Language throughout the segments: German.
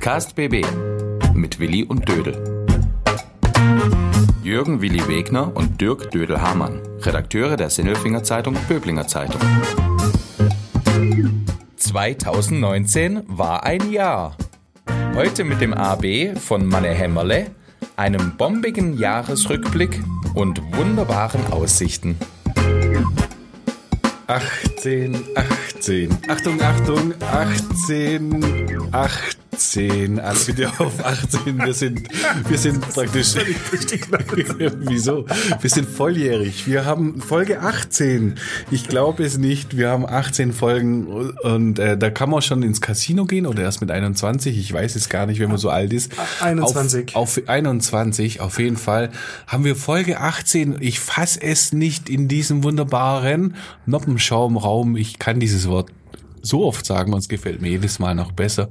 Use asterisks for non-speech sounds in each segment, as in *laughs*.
Podcast BB mit Willi und Dödel. Jürgen Willi Wegner und Dirk Dödel-Hamann, Redakteure der Sinnelfinger Zeitung Böblinger Zeitung. 2019 war ein Jahr. Heute mit dem AB von Manne Hämmerle, einem bombigen Jahresrückblick und wunderbaren Aussichten. 18, 18. Achtung, Achtung, 18, 18. Alle bitte auf 18. Wir sind, wir sind praktisch. *laughs* Wieso? Wir sind volljährig. Wir haben Folge 18. Ich glaube es nicht. Wir haben 18 Folgen und äh, da kann man schon ins Casino gehen oder erst mit 21. Ich weiß es gar nicht, wenn man so alt ist. 21. Auf, auf 21, auf jeden Fall. Haben wir Folge 18. Ich fass es nicht in diesem wunderbaren Noppenschaumraum. Ich kann dieses Wort so oft sagen und es gefällt mir jedes Mal noch besser.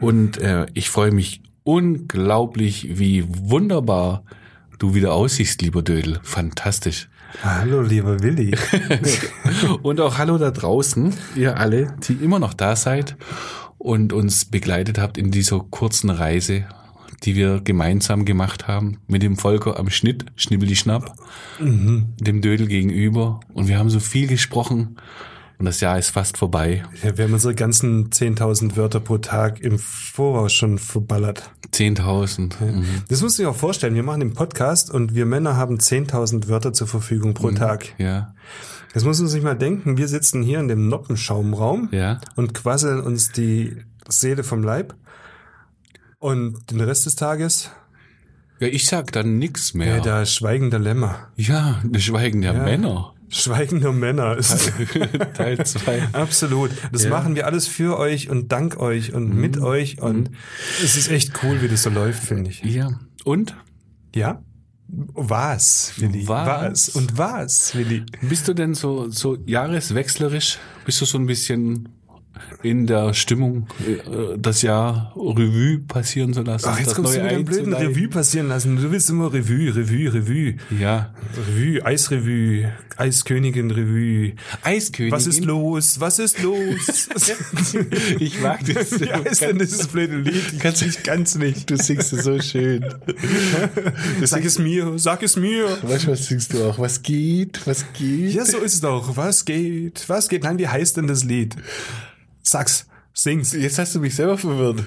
Und äh, ich freue mich unglaublich, wie wunderbar du wieder aussiehst, lieber Dödel. Fantastisch. Hallo, lieber Willi. *laughs* und auch hallo da draußen, ihr alle, die immer noch da seid und uns begleitet habt in dieser kurzen Reise, die wir gemeinsam gemacht haben, mit dem Volker am Schnitt, Schnibbeli Schnapp, mhm. dem Dödel gegenüber. Und wir haben so viel gesprochen und das Jahr ist fast vorbei. Ja, wir haben unsere ganzen 10.000 Wörter pro Tag im Voraus schon verballert. 10.000. Ja. Mhm. Das muss ich auch vorstellen. Wir machen den Podcast und wir Männer haben 10.000 Wörter zur Verfügung pro mhm. Tag. Ja. Das muss man sich mal denken. Wir sitzen hier in dem Noppenschaumraum ja. und quasseln uns die Seele vom Leib. Und den Rest des Tages ja, ich sag dann nix mehr. Ja, der Schweigen der Lämmer. Ja, der Schweigen der ja. Männer. Schweigende Männer ist Teil *laughs* 2. Absolut. Das ja. machen wir alles für euch und dank euch und mhm. mit euch und mhm. es ist echt cool, wie das so läuft, finde ich. Ja. Und? Ja? Was, Willi? Was? was? Und was, Willi? Bist du denn so, so jahreswechslerisch? Bist du so ein bisschen in der Stimmung äh, das Jahr Revue passieren zu lassen. Ach, jetzt kommst du mit dem blöden Revue passieren lassen. Du willst immer Revue, Revue, Revue. Ja. Revue, Eisrevue, Eiskönigin Revue. Eiskönigin. Was ist los? Was ist los? *laughs* ich mag das. Wie heißt denn dieses blöde Lied? Ich kann's nicht ganz nicht. Du singst es so schön. Du *laughs* sag es mir, sag es mir. Weißt du, was singst du auch? Was geht? Was geht? Ja, so ist es doch. Was geht? Was geht? Nein, wie heißt denn das Lied? Sag's, sing's. Jetzt hast du mich selber verwirrt.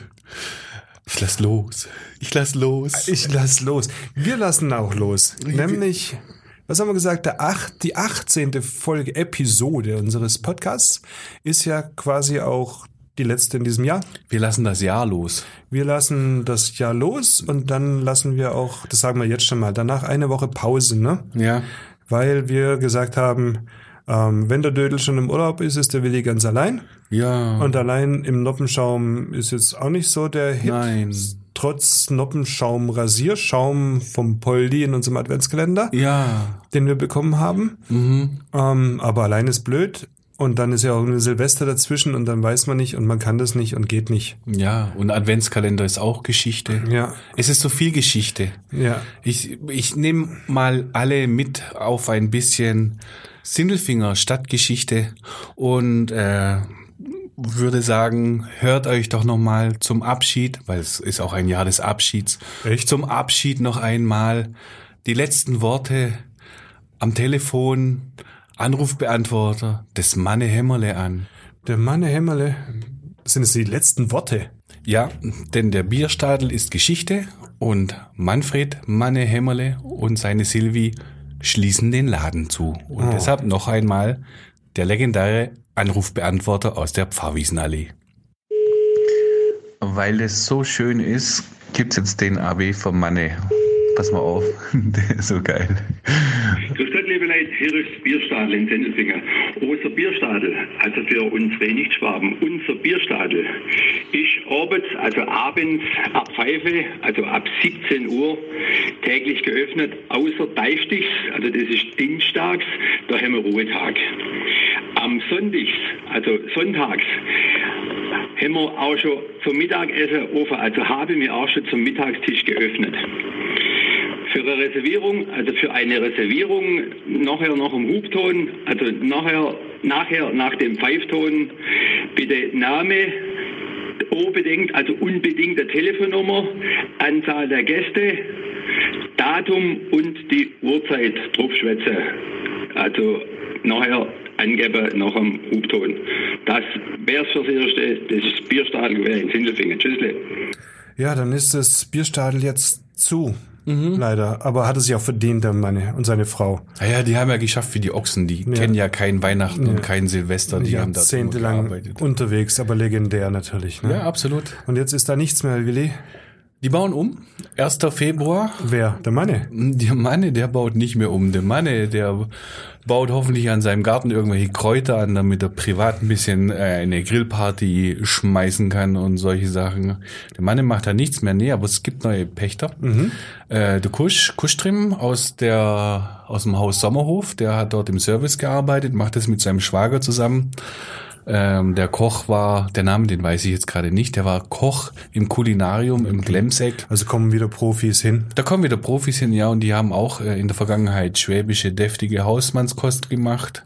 Ich lass los. Ich lass los. Ich lass los. Wir lassen auch los. Nämlich, was haben wir gesagt? Der acht, die 18. Folge, Episode unseres Podcasts ist ja quasi auch die letzte in diesem Jahr. Wir lassen das Jahr los. Wir lassen das Jahr los und dann lassen wir auch, das sagen wir jetzt schon mal, danach eine Woche Pause, ne? Ja. Weil wir gesagt haben, ähm, wenn der Dödel schon im Urlaub ist, ist der Willi ganz allein. Ja. Und allein im Noppenschaum ist jetzt auch nicht so der Hit. Nein. Trotz Noppenschaum Rasierschaum vom Poldi in unserem Adventskalender. Ja. Den wir bekommen haben. Mhm. Ähm, aber allein ist blöd. Und dann ist ja auch eine Silvester dazwischen und dann weiß man nicht und man kann das nicht und geht nicht. Ja, und Adventskalender ist auch Geschichte. Ja. Es ist so viel Geschichte. Ja. Ich, ich nehme mal alle mit auf ein bisschen Sindelfinger Stadtgeschichte und äh, würde sagen, hört euch doch noch mal zum Abschied, weil es ist auch ein Jahr des Abschieds. Echt? Zum Abschied noch einmal die letzten Worte am Telefon, Anrufbeantworter des Manne Hämmerle an. Der Manne Hämmerle, sind es die letzten Worte? Ja, denn der Bierstadel ist Geschichte und Manfred Manne Hämmerle und seine Silvi schließen den Laden zu. Und oh. deshalb noch einmal der legendäre Anrufbeantworter aus der Pfarrwiesenallee. Weil es so schön ist, gibt's jetzt den AB vom Manne. Pass mal auf, *laughs* der ist so geil. Ist Bierstadel in Sendelfinger. Unser Bierstadel, also für unsere Nichtschwaben, unser Bierstadel ist abends, also abends ab Pfeife, also ab 17 Uhr täglich geöffnet, außer Deichstichs, also das ist Dienstags, da haben wir Ruhetag. Am Sonntags, also sonntags, haben wir auch schon zum Mittagessen offen, also haben wir auch schon zum Mittagstisch geöffnet. Für eine Reservierung, also für eine Reservierung, nachher noch im Hubton, also nachher, nachher nach dem Pfeifton, bitte Name, unbedingt, also unbedingte Telefonnummer, Anzahl der Gäste, Datum und die Uhrzeit draufschwätze. Also nachher angeben nach dem Hubton. Das wäre es fürs Erste. Das Bierstadel wäre in Sindelfingen. Tschüssle. Ja, dann ist das Bierstadel jetzt zu. Leider. Aber hat es sich auch verdient, der Mann und seine Frau. Naja, die haben ja geschafft wie die Ochsen. Die kennen ja kein Weihnachten und kein Silvester. Die haben da gearbeitet. unterwegs, aber legendär natürlich. Ne? Ja, absolut. Und jetzt ist da nichts mehr, Willi. Die bauen um. 1. Februar. Wer? Der Manne? Der Manne, der baut nicht mehr um. Der Manne, der baut hoffentlich an seinem Garten irgendwelche Kräuter an, damit er privat ein bisschen äh, eine Grillparty schmeißen kann und solche Sachen. Der Manne macht da nichts mehr. Nee, aber es gibt neue Pächter. Äh, der Kusch, Kuschtrim aus der, aus dem Haus Sommerhof, der hat dort im Service gearbeitet, macht das mit seinem Schwager zusammen. Ähm, der Koch war, der Name, den weiß ich jetzt gerade nicht, der war Koch im Kulinarium im Glemseck. Also kommen wieder Profis hin. Da kommen wieder Profis hin, ja, und die haben auch äh, in der Vergangenheit schwäbische, deftige Hausmannskost gemacht.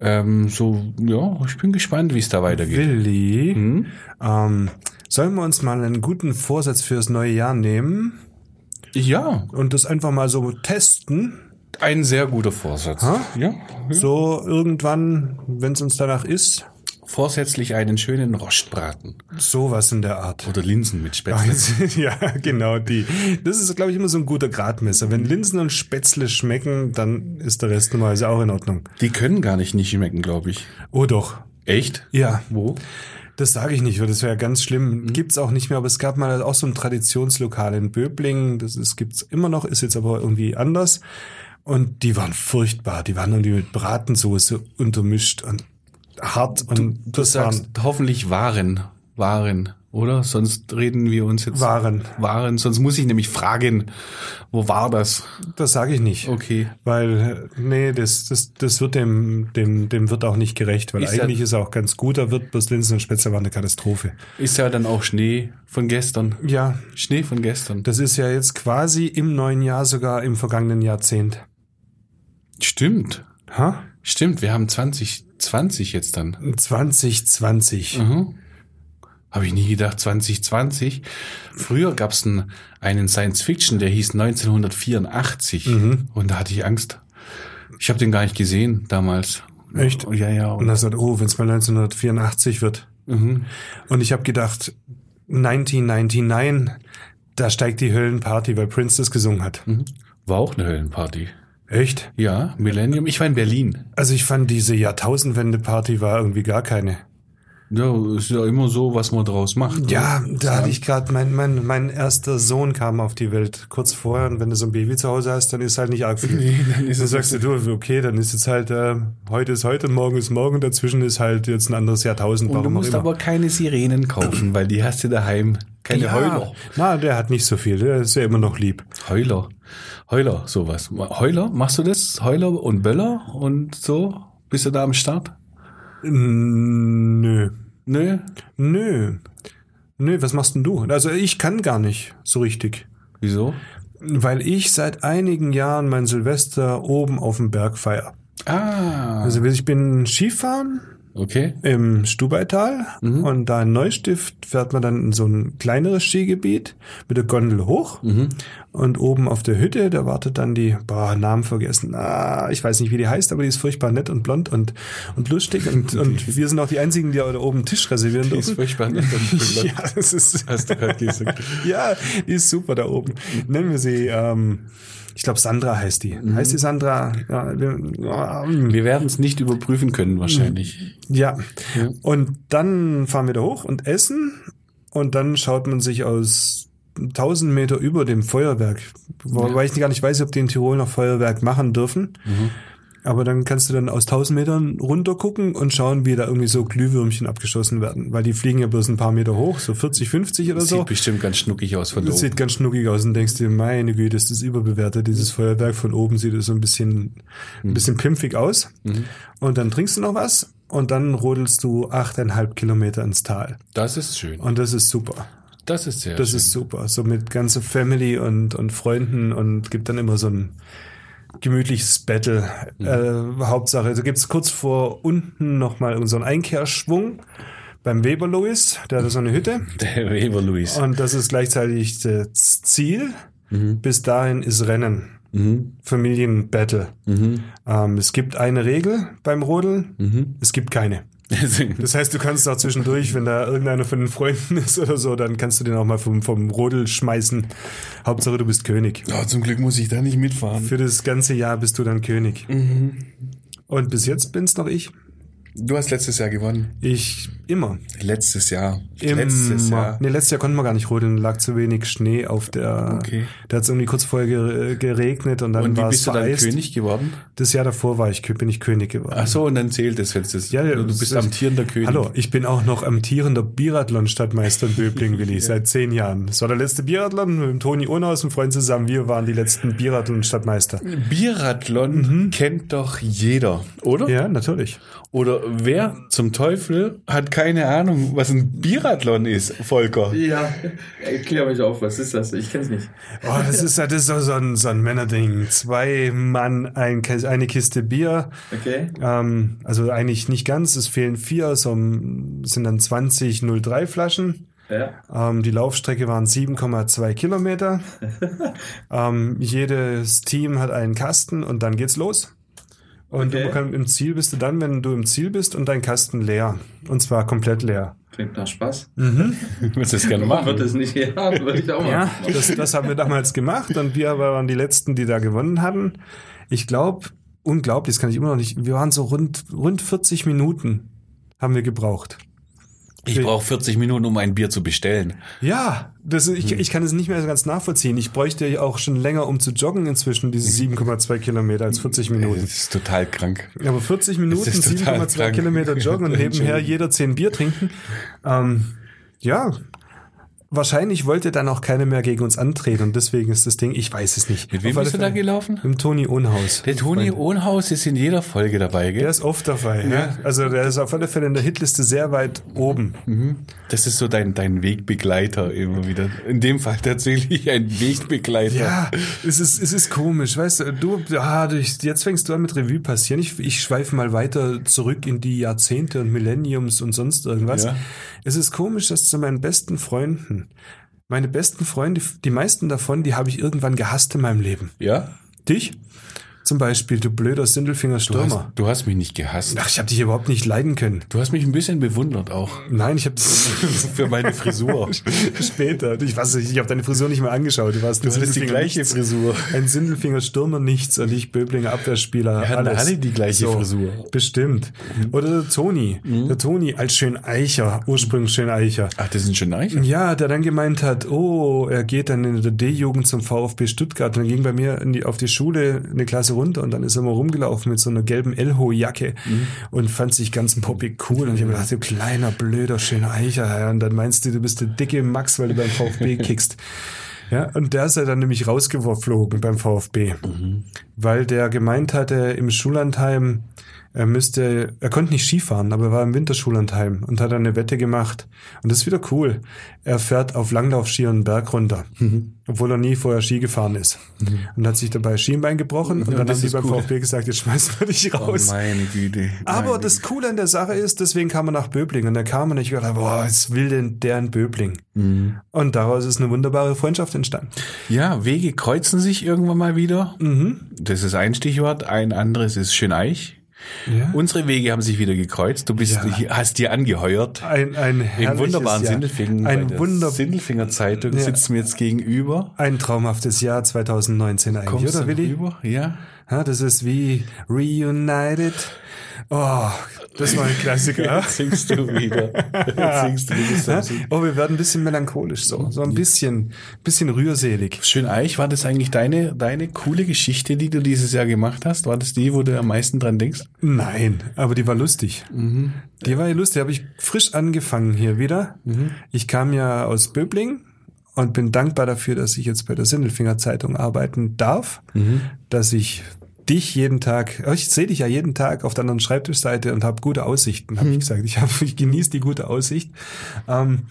Ähm, so, ja, ich bin gespannt, wie es da weitergeht. Willi, Mhm. ähm, sollen wir uns mal einen guten Vorsatz fürs neue Jahr nehmen Ja, und das einfach mal so testen? ein sehr guter Vorsatz. Ha? Ja, So irgendwann, wenn es uns danach ist, vorsätzlich einen schönen Rostbraten sowas in der Art. oder Linsen mit Spätzle. *laughs* ja, genau die. Das ist, glaube ich, immer so ein guter Gradmesser. Wenn Linsen und Spätzle schmecken, dann ist der Rest normalerweise auch in Ordnung. Die können gar nicht nicht schmecken, glaube ich. Oh doch. Echt? Ja, Wo? das sage ich nicht, weil das wäre ganz schlimm. Gibt's auch nicht mehr, aber es gab mal auch so ein Traditionslokal in Böblingen. Das ist, gibt's immer noch, ist jetzt aber irgendwie anders. Und die waren furchtbar. Die waren irgendwie mit Bratensoße untermischt und hart. Und Du sagst waren hoffentlich Waren. Waren, oder? Sonst reden wir uns jetzt. Waren. Waren. Sonst muss ich nämlich fragen, wo war das? Das sage ich nicht. Okay. Weil, nee, das, das, das wird dem, dem, dem wird auch nicht gerecht, weil Ist ja- eigentlich ist er auch ganz gut, er wird bloß Linsen und Spätzle war eine Katastrophe. Ist ja dann auch Schnee von gestern. Ja, Schnee von gestern. das ist ja jetzt quasi im neuen Jahr, sogar im vergangenen Jahrzehnt. Stimmt. Ha? Stimmt, wir haben 2020 jetzt dann. 2020. Mhm. Habe ich nie gedacht, 2020. Früher gab es einen, einen Science-Fiction, der hieß 1984. Und da hatte ich Angst. Ich habe den gar nicht gesehen damals. Echt? Ja, ja. Und er sagt, oh, wenn es mal 1984 wird. Mhm. Und ich habe gedacht, 1999, da steigt die Höllenparty, weil Prince das gesungen hat. Mhm. War auch eine Höllenparty. Echt? Ja, Millennium. Ich war in Berlin. Also ich fand diese Jahrtausendwende-Party war irgendwie gar keine. Ja, ist ja immer so, was man draus macht. Ja, da hatte ich gerade, mein, mein, mein erster Sohn kam auf die Welt kurz vorher und wenn du so ein Baby zu Hause hast, dann ist halt nicht arg viel. *laughs* Nee, dann ist dann sagst du, du, okay, dann ist jetzt halt, äh, heute ist heute und morgen ist morgen, dazwischen ist halt jetzt ein anderes Jahrtausend, Und du musst aber keine Sirenen kaufen, weil die hast du daheim. Keine Heuler. Na, der hat nicht so viel, der ist ja immer noch lieb. Heuler. Heuler, sowas. Heuler, machst du das? Heuler und Böller und so? Bist du da am Start? Nö. Nö. Nö. Nö, was machst denn du? Also ich kann gar nicht so richtig. Wieso? Weil ich seit einigen Jahren mein Silvester oben auf dem Berg feier. Ah. Also ich bin Skifahren Okay. im Stubaital und da in Neustift fährt man dann in so ein kleineres Skigebiet mit der Gondel hoch und oben auf der Hütte, da wartet dann die, boah, Namen vergessen, ah, ich weiß nicht, wie die heißt, aber die ist furchtbar nett und blond und, und lustig und, *laughs* und wir sind auch die einzigen, die da oben einen Tisch reservieren Die ist dürfen. furchtbar nett und *laughs* blond. Ja, das ist, Hast du gerade gesagt. *laughs* ja, die ist super da oben. Nennen wir sie, ähm, ich glaube Sandra heißt die. Heißt die Sandra? Ja, wir, ja, Wir werden es nicht überprüfen können, wahrscheinlich. ja. Und dann fahren wir da hoch und essen und dann schaut man sich aus 1000 Meter über dem Feuerwerk, wobei ich gar nicht weiß, ob die in Tirol noch Feuerwerk machen dürfen. Aber dann kannst du dann aus 1000 Metern runter gucken und schauen, wie da irgendwie so Glühwürmchen abgeschossen werden, weil die fliegen ja bloß ein paar Meter hoch, so 40, 50 oder Das so. sieht bestimmt ganz schnuckig aus von Das oben. sieht ganz schnuckig aus und denkst dir, meine Güte, ist das überbewertet. Dieses Feuerwerk von oben sieht so ein bisschen, ein bisschen pimpfig aus. Und dann trinkst du noch was und dann rodelst du achteinhalb Kilometer ins Tal. Das ist schön. Und das ist super. Das ist sehr Das schön. ist super. So mit ganzer Family und, und Freunden und gibt dann immer so ein gemütliches Battle. Äh, Hauptsache, also gibt's kurz vor unten nochmal so einen Einkehrschwung beim Weber Louis, der hat so eine Hütte. *laughs* Der Weber Luis. Und das ist gleichzeitig das Ziel. Bis dahin ist Rennen. Familienbattle. Ähm, es gibt eine Regel beim Rodeln, es gibt keine. Das heißt, du kannst auch zwischendurch, wenn da irgendeiner von den Freunden ist oder so, dann kannst du den auch mal vom, vom Rodel schmeißen. Hauptsache, du bist König. Ja, zum Glück muss ich da nicht mitfahren. Für das ganze Jahr bist du dann König. Und bis jetzt bin's noch ich. Du hast letztes Jahr gewonnen. Ich immer. Letztes Jahr. Immer. Letztes Jahr. Nee, letztes Jahr konnten wir gar nicht rodeln, lag zu wenig Schnee auf der. Okay. Da hat es irgendwie kurz vorher ge- geregnet und dann Und wie war es bist du dann. König geworden? Das Jahr davor war ich, bin ich König geworden. Ach so, und dann zählt es, es das. Ja, du bist ist- amtierender König. Hallo, ich bin auch noch amtierender Biathlon-Stadtmeister in Böbling, *laughs* Willi, seit zehn Jahren. Das war der letzte Biathlon mit dem Toni Unhaus und Freund zusammen. Wir waren die letzten Biathlon-Stadtmeister. Biathlon kennt doch jeder, oder? Mhm. Ja, natürlich. Oder wer zum Teufel hat keine Ahnung, was ein Biathlon ist, Volker? Ja, erklär mich auf, was ist das? Ich kenn's nicht. Oh, das ist, das ist so so ein, so ein Männerding. Zwei Mann, ein, eine Kiste Bier. Okay. Ähm, also eigentlich nicht ganz, es fehlen vier, so es sind dann 20 03 Flaschen. Ja. Ähm, die Laufstrecke waren 7,2 Kilometer. *laughs* ähm, jedes Team hat einen Kasten und dann geht's los. Und Okay. du kann, im Ziel bist du dann, wenn du im Ziel bist und dein Kasten leer. Und zwar komplett leer. Klingt nach Spaß. *laughs* Du willst das gerne Wird machen. es nicht? Ja, würde ich auch mal. Ja, das, das haben wir damals gemacht und wir waren die Letzten, die da gewonnen hatten. Ich glaube, unglaublich, das kann ich immer noch nicht. Wir waren so rund, rund 40 Minuten haben wir gebraucht. Ich brauche 40 Minuten, um ein Bier zu bestellen. Ja, das, ich, ich kann es nicht mehr so ganz nachvollziehen. Ich bräuchte ja auch schon länger, um zu joggen inzwischen, diese *laughs* 7,2 Kilometer als 40 Das Minuten. ist total krank. Aber 40 Minuten, Das ist total 7,2 krank. Kilometer joggen und *laughs* nebenher jeder 10 Bier trinken. Ähm, ja, wahrscheinlich wollte dann auch keiner mehr gegen uns antreten und deswegen ist das Ding, ich weiß es nicht. Mit wem bist du da gelaufen? Im Toni Ohnhaus. Der Toni. Ohnhaus ist in jeder Folge dabei, Der gell? ist oft dabei. Ja. Also der ist auf alle Fälle in der Hitliste sehr weit oben. Das ist so dein, dein Wegbegleiter immer wieder. In dem Fall tatsächlich *laughs* ein Wegbegleiter. Ja, es ist, es ist komisch, weißt du, du, ah, jetzt fängst du an mit Revue passieren. Ich, ich schweife mal weiter zurück in die Jahrzehnte und Millenniums und sonst irgendwas. Ja. Es ist komisch, dass zu meinen besten Freunden, meine besten Freunde, die meisten davon, die habe ich irgendwann gehasst in meinem Leben. Ja? Dich? Zum Beispiel, du blöder Sindelfinger Du Stürmer. hast, du hast mich nicht gehasst. Ach, ich habe dich überhaupt nicht leiden können. Du hast mich ein bisschen bewundert auch. Nein, ich habe *laughs* Für meine Frisur. *laughs* später. Ich weiß nicht, ich habe deine Frisur nicht mal angeschaut. Du warst ein Du hattest die gleiche nichts. Frisur. Ein Sindelfinger Stürmer nichts und ich Böblinger Abwehrspieler. Wir hatten alle die gleiche Frisur. Bestimmt. Oder der Toni. Der Toni als Schöneicher, ursprünglich Schöneicher. Ach, das sind schon Eicher? Ja, der dann gemeint hat, oh, er geht dann in der D-Jugend zum VfB Stuttgart. Und dann ging bei mir die, auf die Schule eine Klasse runter und dann ist er mal rumgelaufen mit so einer gelben Elho-Jacke und fand sich ganz poppig cool. Und ich habe gedacht, du kleiner, blöder, schöner Eicher. Und dann meinst du, du bist der dicke Max, weil du beim VfB *laughs* kickst. Ja, und der ist ja dann nämlich rausgeflogen beim VfB, weil der gemeint hatte im Schullandheim, er müsste, er konnte nicht Skifahren, aber er war im Winterschullandheim und hat dann eine Wette gemacht. Und das ist wieder cool. Er fährt auf Langlaufski einen Berg runter, obwohl er nie vorher Ski gefahren ist. Und hat sich dabei Schienbein gebrochen und dann das haben ist beim cool. VfB gesagt, jetzt schmeißen wir dich Oh, raus. meine Güte. Aber Meine das Coole an der Sache ist, deswegen kam er nach Böbling und er kam und ich gedacht, boah, was will denn der in Böbling? Mhm. Und daraus ist eine wunderbare Freundschaft entstanden. Ja, Wege kreuzen sich irgendwann mal wieder. Mhm. Das ist ein Stichwort. Ein anderes ist Schöneich. Ja. Unsere Wege haben sich wieder gekreuzt. Du bist, hast dir angeheuert. Ein, ein Im wunderbaren Jahr. Sindelfingen. Ein der Wunder, Sindelfinger Zeitung Ja. sitzt mir jetzt gegenüber. ein traumhaftes Jahr 2019 eigentlich, Kommst oder Willi? rüber? Ja. Ja, das ist wie Reunited. Oh, das war ein Klassiker. Jetzt singst du wieder. Jetzt singst du wieder. Oh, wir werden ein bisschen melancholisch so, so ein bisschen, bisschen rührselig. Schöneich, war das eigentlich deine, deine coole Geschichte, die du dieses Jahr gemacht hast? War das die, wo du am meisten dran denkst? Nein, aber die war lustig. Die war ja lustig. Habe ich frisch angefangen hier wieder. Ich kam ja aus Böbling und bin dankbar dafür, dass ich jetzt bei der Sindelfinger Zeitung arbeiten darf, dass ich dich jeden Tag, oh, ich sehe dich ja jeden Tag auf der anderen Schreibtischseite und habe gute Aussichten, habe ich gesagt. Ich, hab, ich genieße die gute Aussicht. Ähm,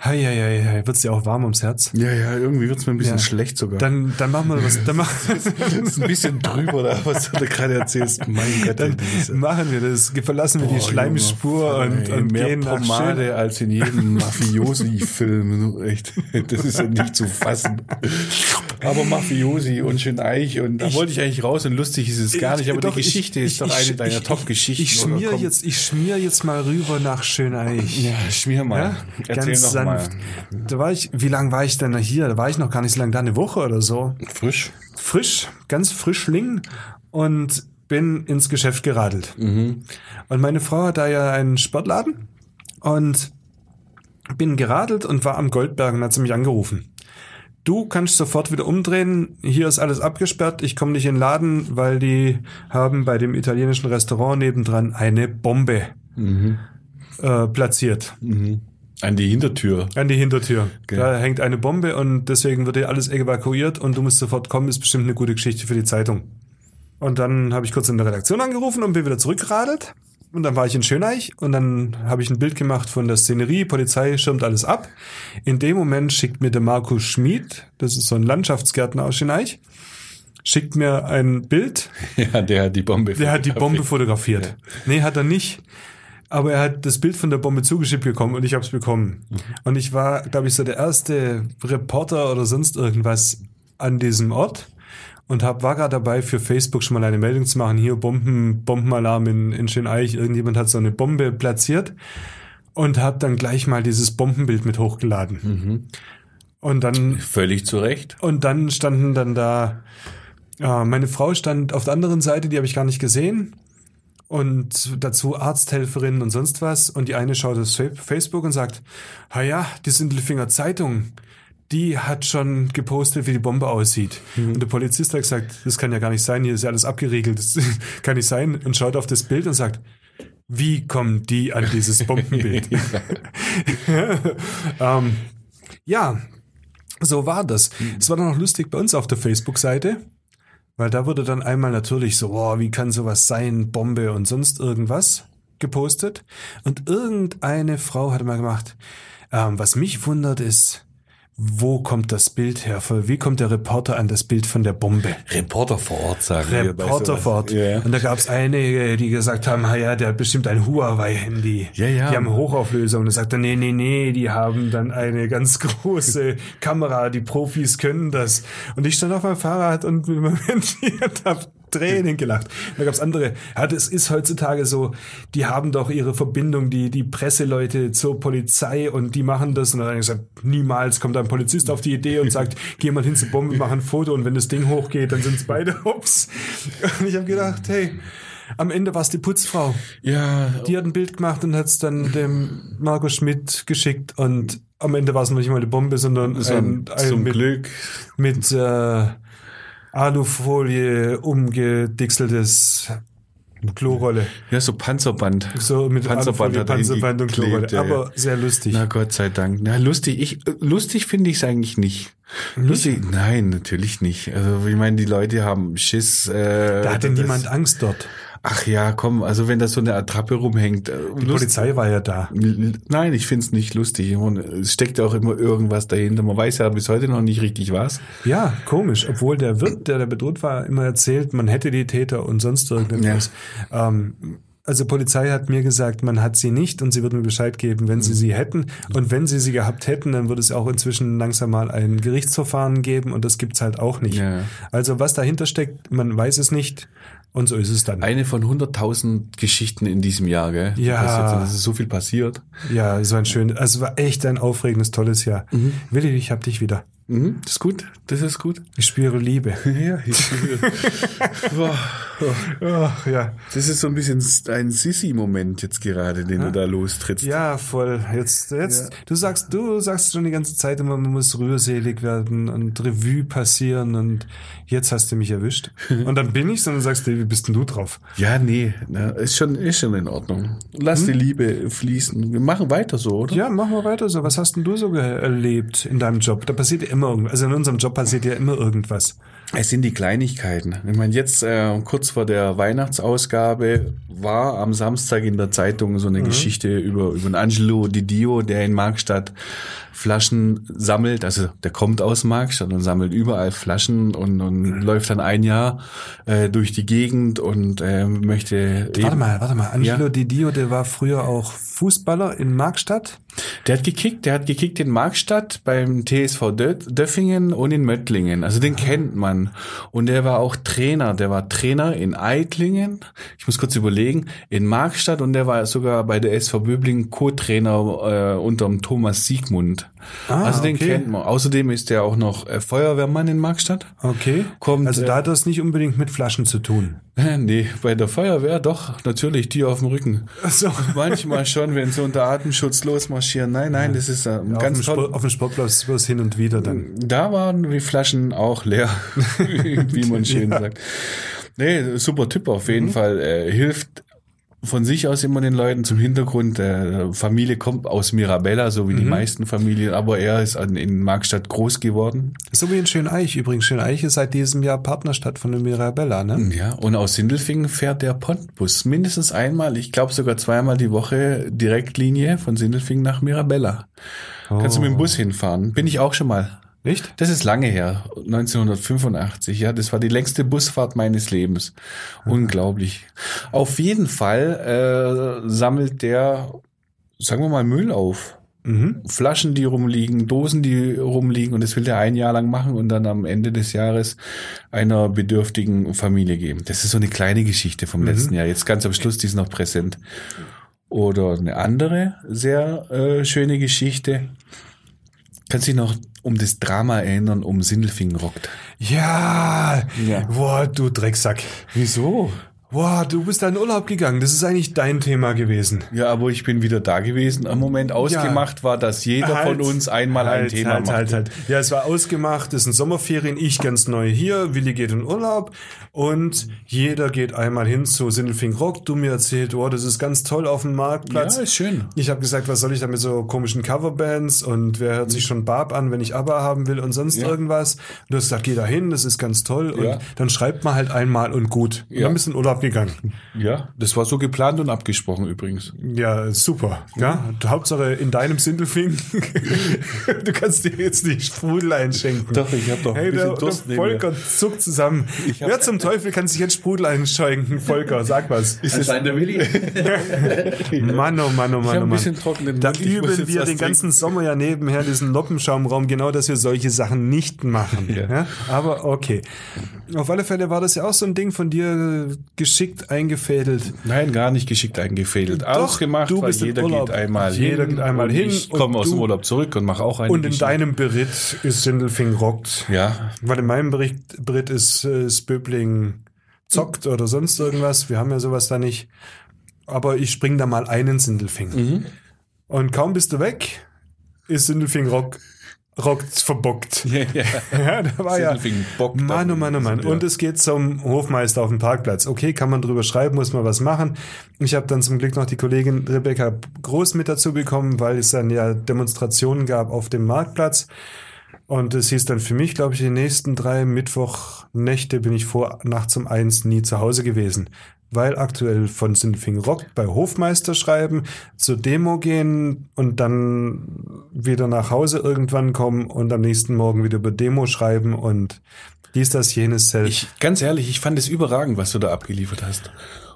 Hei, hei, hei, hei. Wird's dir auch warm ums Herz? Ja, ja, irgendwie wird's mir ein bisschen Ja. schlecht sogar. Dann, dann machen wir was. Dann, mach, das *laughs* ist ein bisschen drüber, da, was du da gerade erzählst. Mein Gott, dann machen wir das. Verlassen wir die Schleimspur Junge, und, und mehr gehen nach Pomade als in jedem *laughs* Mafiosi-Film. Echt, das ist ja nicht zu fassen. Aber Mafiosi und schön Eich und da wollte ich eigentlich raus und lustig ist es gar nicht, aber Doch, die Geschichte ich- ist ich- doch ich- eine deiner ich- Top-Geschichten. Ich schmier Komm. jetzt, ich schmier jetzt mal rüber nach Schöneich. Ja, schmier mal. Ja, Erzähl ganz sanft. Da war ich, wie lange war ich denn hier? Da war ich noch gar nicht so lange da, eine Woche oder so. mal. Frisch. Frisch, ganz frischling und bin ins Geschäft geradelt. Mhm. Und meine Frau hat da ja einen Sportladen und bin geradelt und war am Goldberg und hat sie mich angerufen. Du kannst sofort wieder umdrehen. Hier ist alles abgesperrt. Ich komme nicht in den Laden, weil die haben bei dem italienischen Restaurant nebendran eine Bombe Mhm. äh, platziert. An die Hintertür. An die Hintertür. Da hängt eine Bombe und deswegen wird hier alles evakuiert und du musst sofort kommen. Ist bestimmt eine gute Geschichte für die Zeitung. Und dann habe ich kurz in der Redaktion angerufen und bin wieder zurückgeradelt. Und dann war ich in Schöneich und dann habe ich ein Bild gemacht von der Szenerie. Polizei schirmt alles ab. In dem Moment schickt mir der Markus Schmid, das ist so ein Landschaftsgärtner aus Schöneich, schickt mir ein Bild *laughs* Ja, der hat die Bombe. der hat die Bombe fotografiert. Nee, hat er nicht. Aber er hat das Bild von der Bombe zugeschickt bekommen und ich habe es bekommen. Und ich war, glaube ich, so der erste Reporter oder sonst irgendwas an diesem Ort und hab, war gerade dabei, für Facebook schon mal eine Meldung zu machen. Hier Bomben, Bombenalarm in, in Schöneich. Irgendjemand hat so eine Bombe platziert und habe dann gleich mal dieses Bombenbild mit hochgeladen. Und dann Völlig zu Recht. und dann standen dann da, äh, meine Frau stand auf der anderen Seite, die habe ich gar nicht gesehen. Und dazu Arzthelferin und sonst was. Und die eine schaut auf Fa- Facebook und sagt, ja, die Sindelfinger Zeitung, die hat schon gepostet, wie die Bombe aussieht. Und der Polizist hat gesagt, das kann ja gar nicht sein, hier ist ja alles abgeriegelt, das *laughs* kann nicht sein. Und schaut auf das Bild und sagt, wie kommen die an dieses Bombenbild? *laughs* *laughs* ähm, ja, so war das. Es war dann auch lustig bei uns auf der Facebook-Seite, weil da wurde dann einmal natürlich so, oh, wie kann sowas sein, Bombe und sonst irgendwas gepostet. Und irgendeine Frau hatte mal gemacht, ähm, was mich wundert ist, wo kommt das Bild her? Wie kommt der Reporter an das Bild von der Bombe? Reporter vor Ort, sagen wir. bei Reporter sowas. fort. Ja. Und da gab es einige, die gesagt haben, ha ja, der hat bestimmt ein Huawei-Handy. Ja, ja. Die haben Hochauflösung. Und er sagte, nee, nee, nee, die haben dann eine ganz *laughs* große Kamera, die Profis können das. Und ich stand auf meinem Fahrrad und mit meinem Handy und hab Tränen gelacht. Da gab's andere. Ja, das ist heutzutage so, die haben doch ihre Verbindung, die, die Presseleute zur Polizei und die machen das. Und dann habe ich gesagt, niemals kommt ein Polizist auf die Idee und sagt, *laughs* geh mal hin zur Bombe, mach ein Foto und wenn das Ding hochgeht, dann sind's beide Hops. Und ich habe gedacht, hey, am Ende war's die Putzfrau. Ja, Die hat ein Bild gemacht und hat's dann dem Markus Schmidt geschickt und am Ende war es noch nicht mal eine Bombe, sondern so, ein, ein zum mit, Glück. mit äh, Alufolie umgedixeltes Klorolle. Ja, so Panzerband. So mit Panzerband Alufolie, er Panzerband und Klorolle. ja, ja. Aber sehr lustig. Na Gott sei Dank. Na, lustig. Ich, lustig finde ich es eigentlich nicht. Lustig? Nein, natürlich nicht. Also ich meine, die Leute haben Schiss. Äh, da hatte niemand Angst dort. Ach ja, komm, also wenn da so eine Attrappe rumhängt. äh, Die lust- Polizei war ja da. Nein, ich find's nicht lustig. Und Es steckt ja auch immer irgendwas dahinter. Man weiß ja bis heute noch nicht richtig was. Ja, komisch. Obwohl der Wirt, der da bedroht war, immer erzählt, man hätte die Täter und sonst irgendwas. Ähm, also Polizei hat mir gesagt, man hat sie nicht und sie würden mir Bescheid geben, wenn sie sie hätten. Und wenn sie sie gehabt hätten, dann würde es auch inzwischen langsam mal ein Gerichtsverfahren geben und das gibt's halt auch nicht. Ja. Also was dahinter steckt, man weiß es nicht und so ist es dann. Eine von 100.000 Geschichten in diesem Jahr, gell? Ja. Es ist so viel passiert. Ja, es war ein schön, also es war echt ein aufregendes, tolles Jahr. Willi, ich hab dich wieder. Mhm, das ist gut. Das ist gut. Ich spüre Liebe. *laughs* Ja, ich *laughs* Boah, Ach, ja. Das ist so ein bisschen ein Sissi-Moment jetzt gerade, den du da lostrittst. Ja, voll. Jetzt, jetzt, du sagst, du sagst schon die ganze Zeit immer, man muss rührselig werden und Revue passieren und jetzt hast du mich erwischt. *laughs* Und dann bin ich's und dann sagst du, wie bist denn du drauf? Ja, nee, na, ist schon, ist schon in Ordnung. Lass die Liebe fließen. Wir machen weiter so, oder? Ja, machen wir weiter so. Was hast denn du so erlebt in deinem Job? Da passiert ja immer irgendwas. Also in unserem Job passiert ja immer irgendwas. Es sind die Kleinigkeiten. Ich meine, jetzt äh, kurz vor der Weihnachtsausgabe war am Samstag in der Zeitung so eine Geschichte über, über einen Angelo Di Dio, der in Markstadt Flaschen sammelt. Also der kommt aus Markstadt und sammelt überall Flaschen und, und läuft dann ein Jahr äh, durch die Gegend und äh, möchte. Warte mal, warte mal. Angelo Ja. Di Dio, der war früher auch Fußballer in Markstadt. Der hat gekickt, der hat gekickt in Markstadt beim TSV Dö- Döffingen und in Möttlingen. Also den kennt man. Und der war auch Trainer. Der war Trainer in Eitlingen. Ich muss kurz überlegen. In Markstadt und der war sogar bei der SV Böblingen Co-Trainer äh, unterm Thomas Siegmund. Ah, also den okay. kennt man. Außerdem ist der auch noch äh, Feuerwehrmann in Markstadt. Okay. Kommt, also äh, da hat das nicht unbedingt mit Flaschen zu tun. *laughs* Nee, bei der Feuerwehr doch, natürlich, die auf dem Rücken. So. Manchmal schon, wenn sie unter Atemschutz losmarschieren. *laughs* Nein, nein, das ist äh, Auf ganz dem, toll. Sport, auf dem Sportplatz bloß hin und wieder dann. Da waren die Flaschen auch leer, *laughs* wie man *laughs* schön Ja. sagt. Nee, super Typ auf jeden Fall. Er hilft von sich aus immer den Leuten zum Hintergrund. Der Familie kommt aus Mirabella, so wie die meisten Familien, aber er ist an, in Markstadt groß geworden. So wie in Schöneich übrigens. Schöneich ist seit diesem Jahr Partnerstadt von der Mirabella, ne? Ja, und aus Sindelfingen fährt der Pontbus mindestens einmal, ich glaube sogar zweimal die Woche Direktlinie von Sindelfingen nach Mirabella. Kannst du mit dem Bus hinfahren? Bin ich auch schon mal. Nicht? Das ist lange her, 1985. Ja, das war die längste Busfahrt meines Lebens. Unglaublich. Auf jeden Fall äh, sammelt der, sagen wir mal, Müll auf. Mhm. Flaschen, die rumliegen, Dosen, die rumliegen und das will der ein Jahr lang machen und dann am Ende des Jahres einer bedürftigen Familie geben. Das ist so eine kleine Geschichte vom letzten Jahr. Jetzt ganz am Schluss, die ist noch präsent. Oder eine andere sehr äh, schöne Geschichte. Kannst dich noch um das Drama erinnern, um Sindelfingen rockt? Ja. Ja. Boah, du Drecksack. Wieso? Boah, du bist da in Urlaub gegangen. Das ist eigentlich dein Thema gewesen. Ja, aber ich bin wieder da gewesen. Am Moment ausgemacht war, dass jeder Halt, von uns einmal ein halt, Thema halt, macht. halt, halt. Ja, es war ausgemacht, es sind Sommerferien, ich ganz neu hier, Willi geht in Urlaub und jeder geht einmal hin zu Sindelfing Rock. Du mir erzählt, oh, das ist ganz toll auf dem Marktplatz. Ja, ist schön. Ich habe gesagt, was soll ich da mit so komischen Coverbands und wer hört sich schon Barb an, wenn ich ABBA haben will und sonst Ja. irgendwas. Und du hast gesagt, geh da hin, das ist ganz toll und Ja. dann schreibt man halt einmal und gut. Und Ja. dann bist du in Urlaub gegangen. Ja, das war so geplant und abgesprochen übrigens. Ja, super. Ja, Hauptsache in deinem Sindelfing. *laughs* du kannst dir jetzt nicht Sprudel einschenken. Doch, ich hab doch ein Hey, der, bisschen der Durst neben Volker zuckt zusammen. Wer zum Teufel kann sich jetzt Sprudel einschenken? Volker, sag was. Anscheinend der Willi. *laughs* Mann, oh Mann, oh Mann, oh ein Mann. bisschen trockenen Da üben wir den ganzen Sommer ja nebenher diesen Noppenschaumraum, genau, dass wir solche Sachen nicht machen. Ja. Ja. Aber okay. Auf alle Fälle war das ja auch so ein Ding von dir geschickt eingefädelt. Nein, gar nicht geschickt eingefädelt. Doch, Ausgemacht, du weil bist im jeder Urlaub. geht einmal Jeder hin. geht einmal hin Ich komme aus dem Urlaub zurück und mache auch eine Und in Geschichte. deinem Beritt ist Sindelfing rockt. Ja, Weil in meinem Bericht, Beritt ist äh, Spöbling zockt oder sonst irgendwas. Wir haben ja sowas da nicht. Aber ich spring da mal einen Sindelfing. Mhm. Und kaum bist du weg, ist Sindelfing rock, rockt verbockt. *laughs* ja, ja. *laughs* Ja, da war ja. Bockt Mann, oh Mann, oh Mann. Und es geht zum Hofmeister auf dem Parkplatz. Okay, kann man drüber schreiben, muss man was machen. Ich habe dann zum Glück noch die Kollegin Rebecca Groß mit dazu bekommen, weil es dann ja Demonstrationen gab auf dem Marktplatz. Und es hieß dann für mich, glaube ich, die nächsten drei Mittwochnächte bin ich vor nachts um eins nie zu Hause gewesen. Weil aktuell von Sinfing Rock bei Hofmeister schreiben, zur Demo gehen und dann wieder nach Hause irgendwann kommen und am nächsten Morgen wieder über Demo schreiben und dies, das, jenes, Zelt. Ich, ganz ehrlich, ich fand es überragend, was du da abgeliefert hast.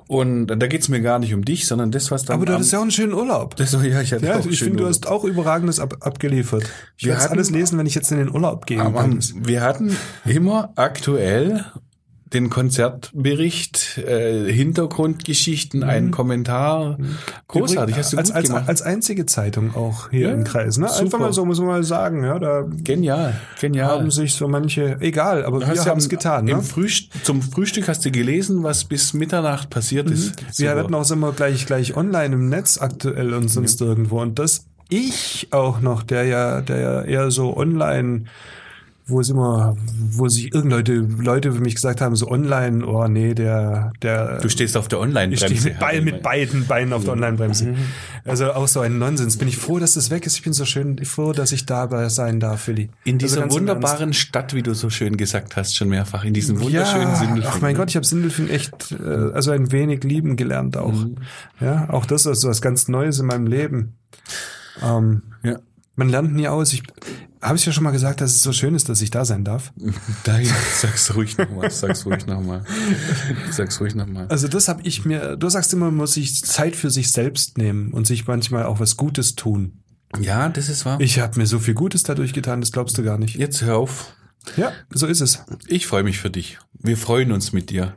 Und da geht's mir gar nicht um dich, sondern das, was dann. Aber du hattest ja auch einen schönen Urlaub. das, ja, ich hatte Ja, auch ich finde, du hast auch Überragendes ab, abgeliefert. Ich Wir werde alles lesen, wenn ich jetzt in den Urlaub gehe. Wir hatten immer aktuell den Konzertbericht, äh, Hintergrundgeschichten, einen Kommentar. Großartig, hast du als, gut als, gemacht. als einzige Zeitung auch hier Ja, im Kreis. Ne? Einfach mal so, muss man mal sagen. Ja, da genial, genial. haben sich so manche, egal, aber wir haben es getan. Ne? Frühst zum Frühstück hast du gelesen, was bis Mitternacht passiert ist. Wir Super. werden auch immer gleich, gleich online im Netz aktuell und sonst irgendwo. Und das ich auch noch, der ja, der ja eher so online wo es immer, wo sich irgendleute Leute für mich gesagt haben, so online, oh nee, der, der. Du stehst auf der ich Online-Bremse. stehe mit, Herr mit beiden Beinen auf der Online-Bremse. Also auch so ein Nonsens. Bin ich froh, dass das weg ist. Ich bin so schön froh, dass ich dabei sein darf, Willi. In Also dieser Ernst. wunderbaren Stadt, wie du so schön gesagt hast, schon mehrfach. In diesem wunderschönen ja, Sindelfingen. Ach mein Gott, ich habe Sindelfing echt, äh, also ein wenig lieben gelernt auch. Mhm. Ja, auch das ist was ganz Neues in meinem Leben. Ähm, Ja. man lernt nie aus. Ich habe ich ja schon mal gesagt, dass es so schön ist, dass ich da sein darf. *laughs* Nein, sag's ruhig nochmal. Sag's ruhig nochmal. Sag's ruhig nochmal. Also das habe ich mir. Du sagst immer, man muss sich Zeit für sich selbst nehmen und sich manchmal auch was Gutes tun. Ja, das ist wahr. Ich habe mir so viel Gutes dadurch getan, das glaubst du gar nicht. Jetzt hör auf. Ja, so ist es. Ich freue mich für dich. Wir freuen uns mit dir.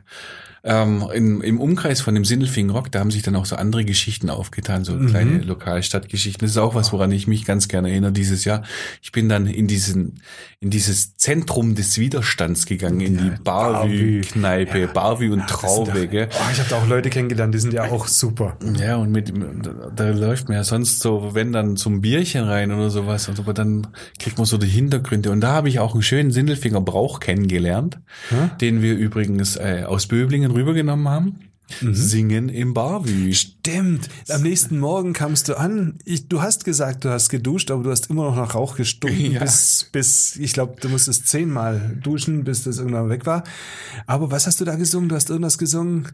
Ähm, in, Im Umkreis von dem Sindelfingen Rock, da haben sich dann auch so andere Geschichten aufgetan, so kleine Lokalstadtgeschichten. Das ist auch was, woran ich mich ganz gerne erinnere dieses Jahr. Ich bin dann in diesen, in dieses Zentrum des Widerstands gegangen, in die Barvü-Kneipe, Barvü und Traube, gell? Oh, ich habe da auch Leute kennengelernt, die sind ja auch super. Ja, und mit, da läuft man ja sonst so, wenn dann zum Bierchen rein oder sowas, und aber dann kriegt man so die Hintergründe. Und da habe ich auch einen schönen Sindelfinger Brauch kennengelernt, den wir übrigens äh, aus Böblingen rübergenommen haben. Singen im Barvü. Stimmt. Am nächsten Morgen kamst du an. Ich, du hast gesagt, du hast geduscht, aber du hast immer noch nach Rauch gestunken, *laughs* Ja. bis, bis, ich glaube, du musstest zehnmal duschen, bis das irgendwann weg war. Aber was hast du da gesungen? Du hast irgendwas gesungen.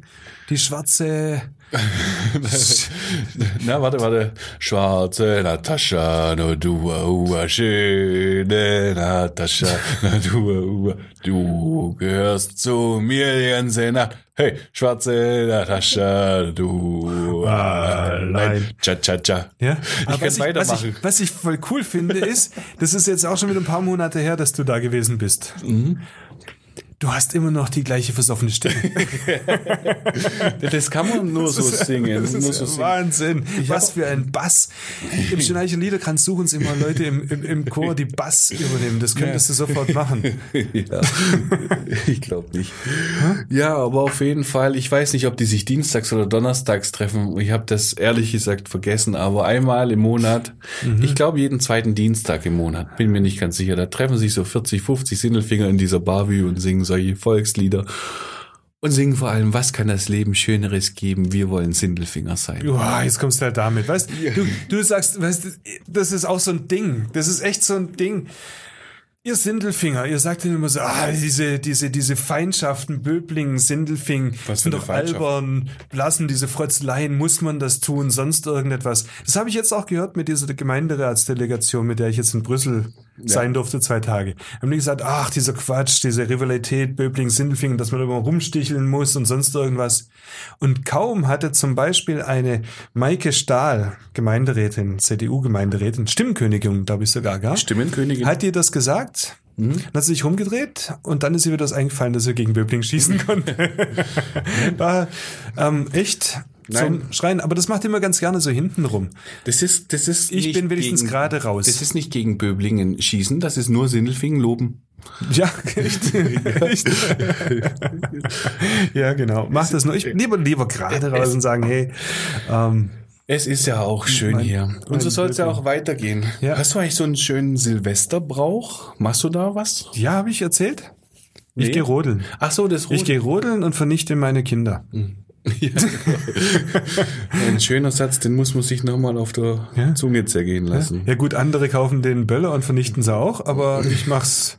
Die schwarze, *laughs* Na, warte, warte. Schwarze Natascha, no du, uh, schöne Natascha, na du, uh, du gehörst zu mir die ganze Nacht. Hey, schwarze Natascha, du allein. Cha, cha, cha. ja. Ich Aber kann was weitermachen. Ich, was, ich, was ich voll cool finde, ist, das ist jetzt auch schon wieder ein paar Monate her, dass du da gewesen bist. Mhm. Du hast immer noch die gleiche versoffene Stimme. *laughs* Das kann man nur so singen. Das nur ist so ja singen. Wahnsinn. Was für ein Bass. Im Schneicher Liederkranz suchen uns immer Leute im, im, im Chor, die Bass übernehmen. Das könntest du sofort machen. *laughs* Ja, ich glaube nicht. Ja, aber auf jeden Fall, ich weiß nicht, ob die sich dienstags oder donnerstags treffen. Ich habe das ehrlich gesagt vergessen, aber einmal im Monat, ich glaube jeden zweiten Dienstag im Monat, bin mir nicht ganz sicher, da treffen sich so 40, 50 Sindelfinger in dieser Barview und singen solche Volkslieder. Und singen vor allem, was kann das Leben Schöneres geben? Wir wollen Sindelfinger sein. Uah, jetzt kommst du halt damit. Weißt du, du sagst, weißt du, das ist auch so ein Ding. Das ist echt so ein Ding. Ihr Sindelfinger, ihr sagt immer so, ah, diese, diese, diese Feindschaften, Böblingen, Sindelfing, Was sind doch albern, blassen, diese Frotzeleien, muss man das tun, sonst irgendetwas. Das habe ich jetzt auch gehört mit dieser Gemeinderatsdelegation, mit der ich jetzt in Brüssel sein durfte, zwei Tage. Haben die gesagt, ach, dieser Quatsch, diese Rivalität, Böblingen, Sindelfingen, dass man immer rumsticheln muss und sonst irgendwas. Und kaum hatte zum Beispiel eine Maike Stahl, Gemeinderätin, CDU-Gemeinderätin, Stimmkönigin, glaube ich sogar, gell? Stimmenkönigin. Hat ihr das gesagt? Mhm. Dann hat sie sich rumgedreht und dann ist ihr wieder das eingefallen, dass sie gegen Böbling schießen *laughs* konnte. *laughs* War ähm, echt Nein. zum Schreien. Aber das macht immer ganz gerne so hinten rum. Das ist, das ist Ich bin wenigstens gegen- gerade raus. Das ist nicht gegen Böblingen schießen, das ist nur Sindelfingen loben. Ja, *laughs* echt. ja, genau. Mach das nur. Ich lieber lieber gerade raus und sagen, hey, ähm, Es ist ja auch schön Mein- hier. Und so soll es ja auch weitergehen. Ja. Hast du eigentlich so einen schönen Silvesterbrauch? Machst du da was? ja, habe ich erzählt? Ich Nee. gehe rodeln. Ach so, das Ich gehe rodeln und vernichte meine Kinder. *laughs* Ein schöner Satz, den muss man sich nochmal auf der Ja. Zunge zergehen lassen. Ja gut, andere kaufen den Böller und vernichten sie auch, aber ich mach's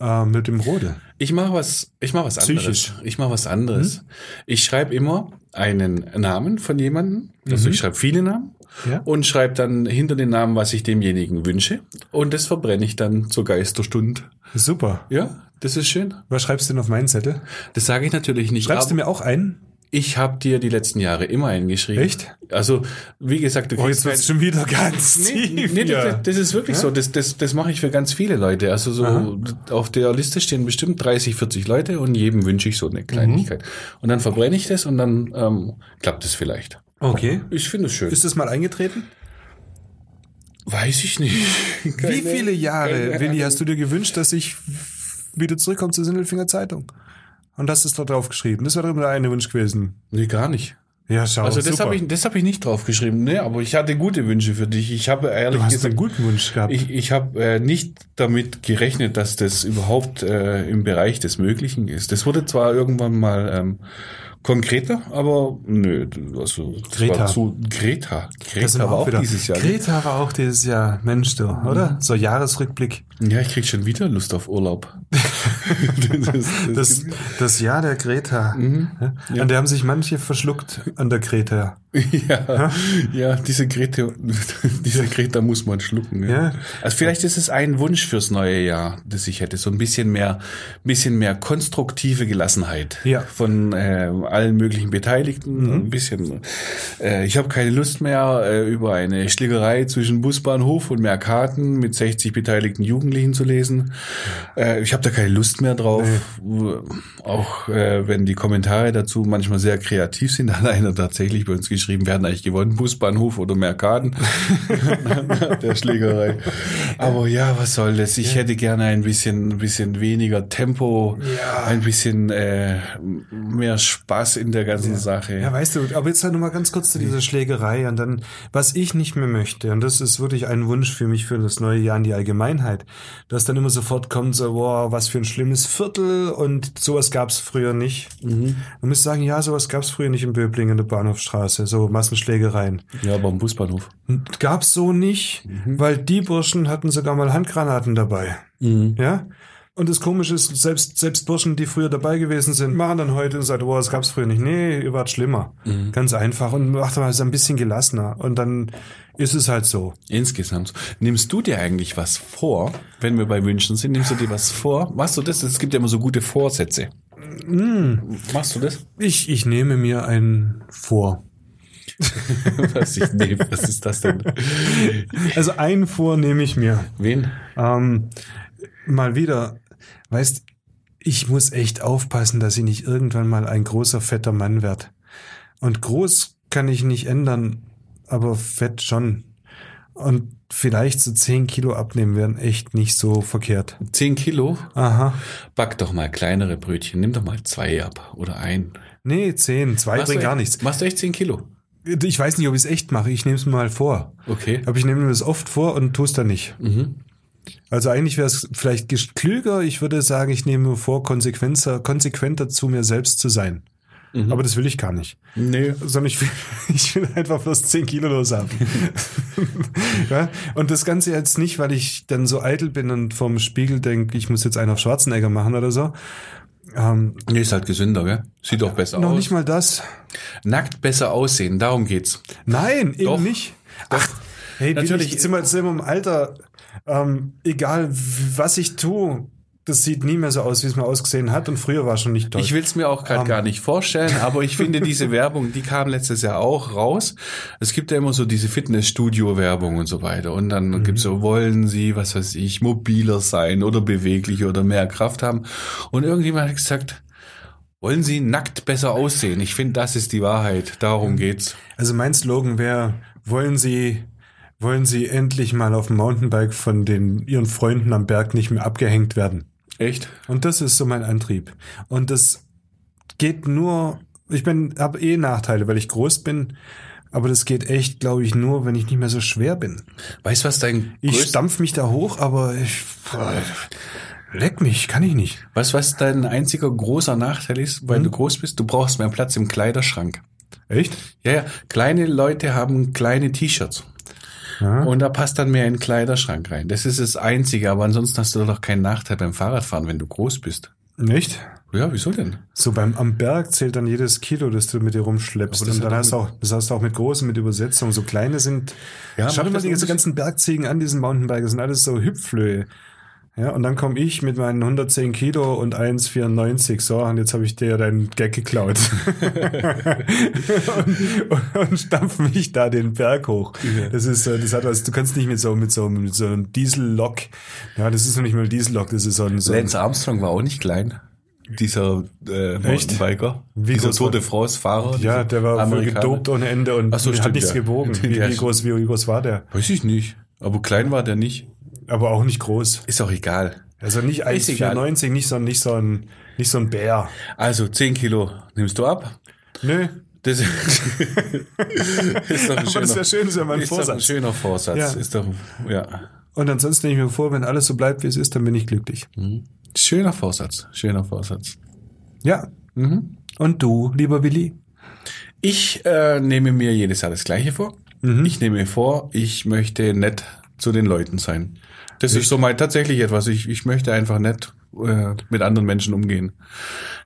äh, mit dem Rodel. Ich mache was, ich mache was anderes. Psychisch. Ich mache was anderes. Ich schreibe immer einen Namen von jemandem. Also ich schreibe viele Namen. Ja. Und schreibe dann hinter den Namen, was ich demjenigen wünsche. Und das verbrenne ich dann zur Geisterstund. Super. Ja, das ist schön. Was schreibst du denn auf meinen Zettel? Das sage ich natürlich nicht. Schreibst du mir auch ein? Ich habe dir die letzten Jahre immer eingeschrieben. Echt? Also, wie gesagt, du Oh, jetzt wird's schon wieder ganz Nee, tief. nee, das, das ist wirklich so. Das, das, das mache ich für ganz viele Leute. Also so auf der Liste stehen bestimmt 30, 40 Leute und jedem wünsche ich so eine Kleinigkeit. Und dann verbrenne ich das und dann ähm, klappt es vielleicht. Okay. Ich finde es schön. Ist das mal eingetreten? Weiß ich nicht. Wie viele Jahre, Willi, hast du dir gewünscht, dass ich wieder zurückkomme zur Sindelfinger Zeitung? Und hast es da drauf geschrieben. Das wäre doch immer der eine Wunsch gewesen. Nee, gar nicht. Ja, schau, Also das habe ich, das hab ich nicht draufgeschrieben, ne? aber ich hatte gute Wünsche für dich. Ich habe ehrlich Du hast gesagt, einen guten Wunsch gehabt. ich, ich habe äh, nicht damit gerechnet, dass das überhaupt äh, im Bereich des Möglichen ist. Das wurde zwar irgendwann mal ähm, konkreter, aber nö, also das Greta. zu Greta. Greta Das war auch wieder. dieses Jahr. ne? Greta war auch dieses Jahr. Mensch, du, oder? So Jahresrückblick. Ja, ich krieg schon wieder Lust auf Urlaub. *laughs* *laughs* das, das, Das, das Jahr der Greta. Ja? An der haben sich manche verschluckt an der Greta. *laughs* ja, ja, diese Greta, *laughs* diese Greta muss man schlucken. Ja. Ja. Also vielleicht ist es ein Wunsch fürs neue Jahr, das ich hätte, so ein bisschen mehr, bisschen mehr konstruktive Gelassenheit Ja. von äh, allen möglichen Beteiligten. Ein bisschen. Äh, ich habe keine Lust mehr äh, über eine Schlägerei zwischen Busbahnhof und Mercaten mit 60 beteiligten Jugendlichen zu lesen. Äh, ich habe da keine Lust mehr drauf. Auch äh, wenn die Kommentare dazu manchmal sehr kreativ sind, *laughs* hat einer tatsächlich bei uns geschrieben, wir hatten eigentlich gewonnen, Busbahnhof oder Mercaden *laughs* der Schlägerei. Aber ja, was soll das? Ich hätte gerne ein bisschen, ein bisschen weniger Tempo, ein bisschen äh, mehr Spaß in der ganzen Sache. Ja, weißt du, aber jetzt halt noch mal ganz kurz zu dieser Schlägerei und dann, was ich nicht mehr möchte, und das ist wirklich ein Wunsch für mich für das neue Jahr in die Allgemeinheit, dass dann immer sofort kommt so, boah, was für ein schlimmes Viertel und sowas gab's früher nicht. Mhm. Man muss sagen, ja, sowas gab's früher nicht in Böblingen in der Bahnhofstraße, so Massenschlägereien. Ja, aber am Busbahnhof. Gab's so nicht, Mhm. weil die Burschen hatten sogar mal Handgranaten dabei. Ja? Und das Komische ist, selbst, selbst Burschen, die früher dabei gewesen sind, machen dann heute und sagen, oh, das gab's früher nicht. Nee, ihr wart schlimmer. Mhm. Ganz einfach. Und macht mal so ein bisschen gelassener. Und dann ist es halt so. Insgesamt. Nimmst du dir eigentlich was vor, wenn wir bei Wünschen sind? Nimmst du dir was vor? Machst du das? Es gibt ja immer so gute Vorsätze. Machst du das? Ich, ich nehme mir einen vor. *laughs* was ich nehme. Was ist das denn? Also einen vor nehme ich mir. Wen? Ähm, mal wieder, weißt, ich muss echt aufpassen, dass ich nicht irgendwann mal ein großer, fetter Mann werde. Und groß kann ich nicht ändern, aber fett schon. Und vielleicht so 10 Kilo abnehmen wären echt nicht so verkehrt. Zehn Kilo? Aha. Back doch mal kleinere Brötchen. Nimm doch mal zwei ab oder ein. Nee, 10. Zwei Machst bringt gar echt- nichts. Machst du echt zehn Kilo? Ich weiß nicht, ob ich es echt mache. Ich nehme es mir mal vor. Okay. Aber ich nehme mir das oft vor und tue es dann nicht. Mhm. Also eigentlich wäre es vielleicht klüger. Ich würde sagen, ich nehme mir vor, konsequenter, konsequenter zu mir selbst zu sein. Mhm. Aber das will ich gar nicht. Nee. Sondern ich will, *laughs* ich will einfach bloß 10 Kilo los haben. *laughs* ja? Und das Ganze jetzt nicht, weil ich dann so eitel bin und vorm Spiegel denke, ich muss jetzt einen auf Schwarzenegger machen oder so. Ähm, Nee, ist halt gesünder, gell? Sieht doch besser noch aus. nicht mal das. Nackt besser aussehen, darum geht's. Nein, eben Doch. nicht. Ach, hey, Natürlich. sind wir, sind wir im Alter. Ähm, egal, was ich tue, das sieht nie mehr so aus, wie es mal ausgesehen hat. Und früher war schon nicht toll. Ich will es mir auch gerade Ähm. gar nicht vorstellen, aber ich finde diese *laughs* Werbung, die kam letztes Jahr auch raus. Es gibt ja immer so diese Fitnessstudio-Werbung und so weiter. Und dann Mhm. gibt's so, wollen Sie, was weiß ich, mobiler sein oder beweglicher oder mehr Kraft haben. Und irgendjemand hat gesagt, wollen Sie nackt besser aussehen? Ich finde, das ist die Wahrheit. Darum geht's. also mein Slogan wäre, wollen Sie, wollen Sie endlich mal auf dem Mountainbike von den Ihren Freunden am Berg nicht mehr abgehängt werden? Echt? Und das ist so mein Antrieb. Und das geht nur, ich bin, habe eh Nachteile, weil ich groß bin. Aber das geht echt, glaube ich, nur, wenn ich nicht mehr so schwer bin. Weißt du, was dein Ich stampf mich da hoch, aber ich, leck mich, kann ich nicht. weißt, du, was dein einziger großer Nachteil ist, Hm? weil du groß bist? Du brauchst mehr Platz im Kleiderschrank. Echt? Ja, ja. Kleine Leute haben kleine T-Shirts. Ja. Und da passt dann mehr in den Kleiderschrank rein. Das ist das Einzige, aber ansonsten hast du doch keinen Nachteil beim Fahrradfahren, wenn du groß bist. Nicht? Ja, wieso denn? So beim am Berg zählt dann jedes Kilo, das du mit dir rumschleppst. Und dann hast du auch, das hast du auch mit großen, mit Übersetzung. So kleine sind. Ja, schau dir mal die ganzen Bergziegen an, diesen Mountainbikes, sind alles so Hüpflöhe. Ja, und dann komme ich mit meinen 110 Kilo und 1,94. So, und jetzt habe ich dir deinen Gag geklaut. und, *laughs* *laughs* und, und stampf mich da den Berg hoch. Das ist, das hat was, du kannst nicht mit so, mit so, mit so einem Diesellok. Ja, das ist noch nicht mal ein Diesellok, das ist so ein, so ein Lance Armstrong war auch nicht klein. Dieser äh? Mountainbiker. Wie dieser Tour de France-Fahrer. Ja, der war voll gedopt ohne Ende und Ach so, hat stimmt, nichts ja. gewogen. *laughs* Wie, wie, groß, wie groß war der? Weiß ich nicht. Aber klein war der nicht. Aber auch nicht groß. Ist auch egal. Also nicht Ist egal. 1,94, nicht so, nicht so ein, nicht so ein Bär. Also 10 Kilo nimmst du ab. Nö. Das *laughs* ist doch ein *laughs* schöner, das wäre schön, das wäre mein ist doch ein Vorsatz. schöner Vorsatz. Ja. Ist doch, ja. Und ansonsten nehme ich mir vor, wenn alles so bleibt, wie es ist, dann bin ich glücklich. Schöner Vorsatz. Schöner Vorsatz. Ja. Mhm. Und du, lieber Willi? Ich äh, nehme mir jedes Jahr das Gleiche vor. Ich nehme mir vor, ich möchte nett zu den Leuten sein. Das ist so mal tatsächlich etwas. Ich, ich möchte einfach nett äh, mit anderen Menschen umgehen.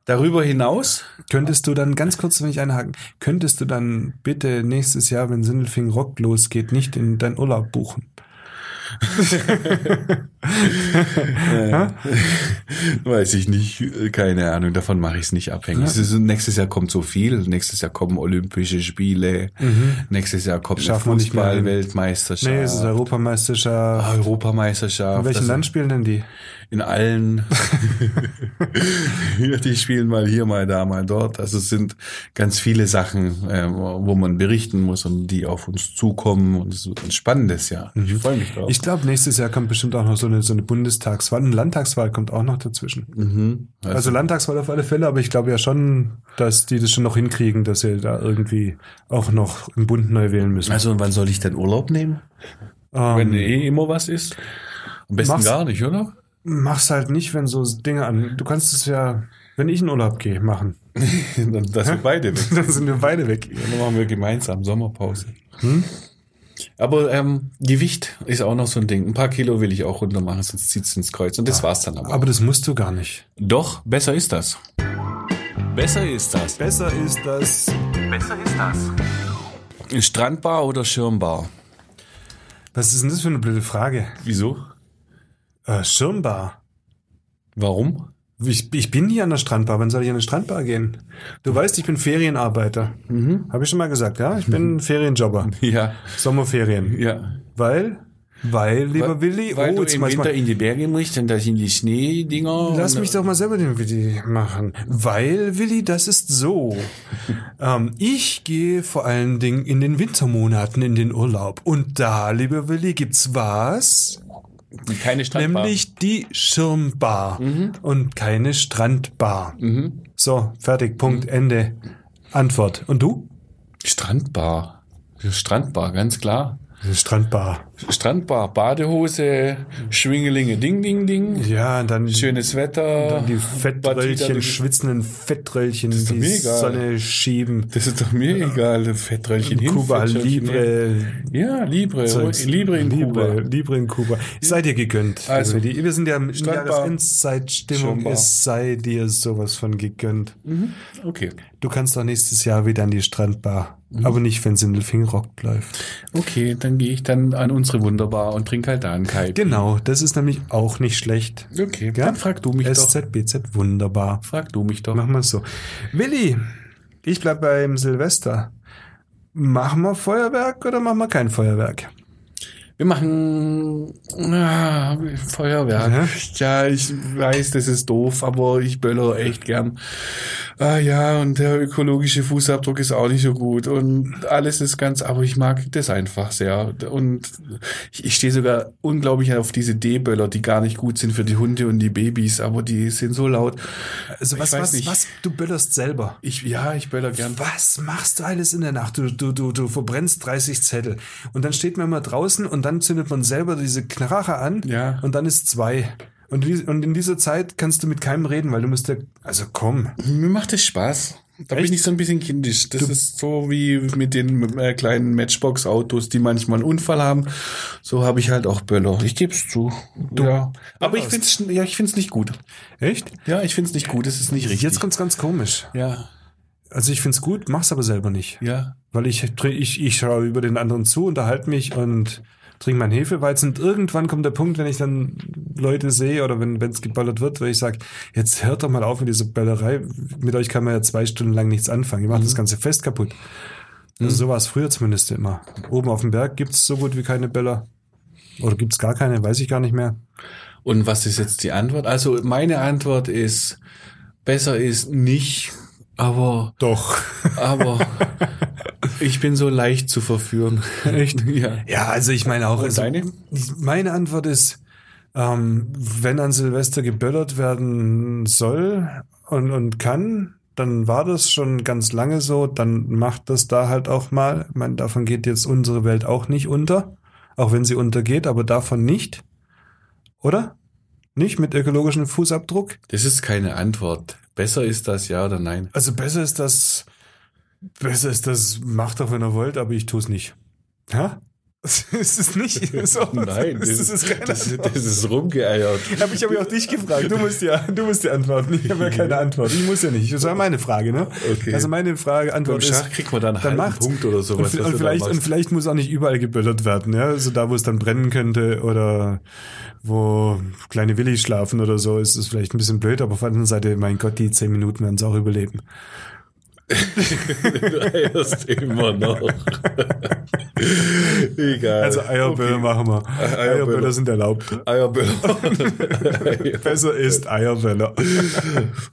Darüber hinaus, Könntest du dann, ganz kurz, wenn ich einhaken, könntest du dann bitte nächstes Jahr, wenn Sindelfing Rock losgeht, nicht in deinen Urlaub buchen? *laughs* weiß ich nicht, keine Ahnung, davon mache ich es nicht abhängig. Ist, nächstes Jahr kommt so viel, nächstes Jahr kommen Olympische Spiele, nächstes Jahr kommt. Fußball-Weltmeisterschaft, Nee, es ist Europameisterschaft. Europameisterschaft. In welchem also Land spielen denn die? In allen. *laughs* Die spielen mal hier, mal da, mal dort. Also es sind ganz viele Sachen, äh, wo man berichten muss und die auf uns zukommen. Und es wird ein spannendes Jahr. Ich freue mich drauf. Ich glaube, nächstes Jahr kommt bestimmt auch noch so eine, so eine Bundestagswahl. Eine Landtagswahl kommt auch noch dazwischen. mhm. Also, Landtagswahl auf alle Fälle, aber ich glaube ja schon, dass die das schon noch hinkriegen, dass sie da irgendwie auch noch im Bund neu wählen müssen. also und wann soll ich denn Urlaub nehmen? Ähm, Wenn eh immer was ist? Am besten gar nicht, oder? Mach's halt nicht, wenn so Dinge an. Du kannst es ja, wenn ich in Urlaub gehe, machen. *laughs* Dann das wir beide weg. *laughs* Dann sind wir beide weg. Dann machen wir gemeinsam Sommerpause. Aber ähm, Gewicht ist auch noch so ein Ding. Ein paar Kilo will ich auch runter machen, sonst zieht's ins Kreuz. Und das war's dann aber. Aber das musst du gar nicht. Doch, besser ist das. Besser ist das. Besser ist das. Strandbar oder Schirmbar? Was ist denn das für eine blöde Frage? Wieso? Äh, Schirmbar. Warum? Ich, ich bin hier an der Strandbar. Wann soll ich an eine Strandbar gehen? Du weißt, ich bin Ferienarbeiter. Mhm. Habe ich schon mal gesagt, ja? Ich bin *laughs* Ferienjobber. Ja, Sommerferien. ja. Weil? Weil, lieber Willi, Weil oh, du jetzt im Winter mal, in die Berge musst und da sind die Schneedinger. Lass mich doch mal selber den Willi machen. Weil, Willi, das ist so. *laughs* ähm, ich gehe vor allen Dingen in den Wintermonaten in den Urlaub. Und da, lieber Willi, gibt's was? Keine Strandbar. Nämlich die Schirmbar und keine Strandbar. So, fertig, Punkt, Ende. Antwort. Und du? Strandbar. Strandbar, ganz klar. Strandbar. Strandbar, Badehose, Schwingelinge, Ding, Ding, Ding. Ja, und dann, Schönes Wetter. dann die Fettröllchen, schwitzenden Fettröllchen, ist doch die. Sonne schieben. Das ist doch mir egal. Fettröllchen hin, Kuba. Libre. Ja, Libre. Zeugs. Libre in Libre, Kuba. Libre in Kuba. Sei dir gegönnt. Also, Also, wir sind ja in Jahresendzeitstimmung. Es sei dir sowas von gegönnt. Okay. Du kannst doch nächstes Jahr wieder an die Strandbar. Mhm. Aber nicht, wenn Sindelfing Rock läuft. Okay, dann gehe ich dann an unsere Wunderbar und trinke halt da einen Kite. Genau, das ist nämlich auch nicht schlecht. Okay, Ja? dann frag du mich doch. SZBZ, wunderbar. Frag du mich doch. Machen wir es so. Willi, ich bleib beim Silvester. Machen wir Feuerwerk oder machen wir kein Feuerwerk? Wir machen ah, Feuerwerk. Ja, ich weiß, das ist doof, aber ich böller echt gern. Ah ja, und der ökologische Fußabdruck ist auch nicht so gut und alles ist ganz, aber ich mag das einfach sehr. Und ich, ich stehe sogar unglaublich auf diese D-Böller, die gar nicht gut sind für die Hunde und die Babys, aber die sind so laut. Also was, was, nicht. was, du böllerst selber. Ich, ja, ich böller gern. Was machst du alles in der Nacht? Du, du, du, du verbrennst 30 Zettel. Und dann steht man mal draußen und dann zündet man selber diese Knarre an. Ja. Und dann ist zwei. Und, und in dieser Zeit kannst du mit keinem reden, weil du musst ja, also komm. Mir macht es Spaß. Da Echt? bin ich so ein bisschen kindisch. Das ist so wie mit den äh, kleinen Matchbox-Autos, die manchmal einen Unfall haben. So habe ich halt auch Böller. Ich gebe es zu. ja. Aber ich finde es ja, ich find's nicht gut. Echt? Ja, ich finde es nicht gut. Es ist nicht richtig. Jetzt kommt's ganz komisch. ja, Also ich find's gut, mach's aber selber nicht. ja. Weil ich, ich, ich schaue über den anderen zu, unterhalte mich und trinke meinen Hefeweizen. Und irgendwann kommt der Punkt, wenn ich dann Leute sehe oder wenn es geballert wird, wo ich sage, jetzt hört doch mal auf mit dieser Böllerei. Mit euch kann man ja zwei Stunden lang nichts anfangen. Ihr macht das ganze Fest kaputt. Also so war es früher zumindest immer. Oben auf dem Berg gibt's so gut wie keine Böller. Oder gibt's gar keine, weiß ich gar nicht mehr. Und was ist jetzt die Antwort? Also meine Antwort ist, besser ist nicht, aber, Doch. aber *laughs* ich bin so leicht zu verführen. Echt? *laughs* Ja. Ja, also ich meine auch. Und Also, deine? Meine Antwort ist, ähm, wenn an Silvester geböllert werden soll und, und kann, dann war das schon ganz lange so, dann macht das da halt auch mal. Ich meine, davon geht jetzt unsere Welt auch nicht unter, auch wenn sie untergeht, aber davon nicht. Oder? Nicht mit ökologischem Fußabdruck? Das ist keine Antwort. Besser ist das, ja oder nein? Also besser ist das, besser ist das, macht doch, wenn ihr wollt, aber ich tue es nicht. Ja? *laughs* ist es nicht *laughs* so? Nein, das, ist, ist, keine das, Antwort. das ist rumgeeiert. *laughs* Aber ich habe ja auch dich gefragt. Du musst ja, du musst ja antworten. Ich habe ja keine Antwort. Ich muss ja nicht. Das war meine Frage, ne? Okay. Also meine Frage, Beim Antwort ist. Schach kriegt man dann einen dann macht's. Punkt oder sowas. Und, und, vielleicht, und vielleicht muss auch nicht überall geböllert werden, ja. Also da, wo es dann brennen könnte oder wo kleine Willis schlafen oder so, ist es vielleicht ein bisschen blöd, aber auf der anderen Seite, mein Gott, die zehn Minuten werden es auch überleben. Du eierst immer noch. Egal. Also Eierböller machen wir. Eierböller. Eierböller sind erlaubt. Eierböller. *laughs* Besser ist Eierböller.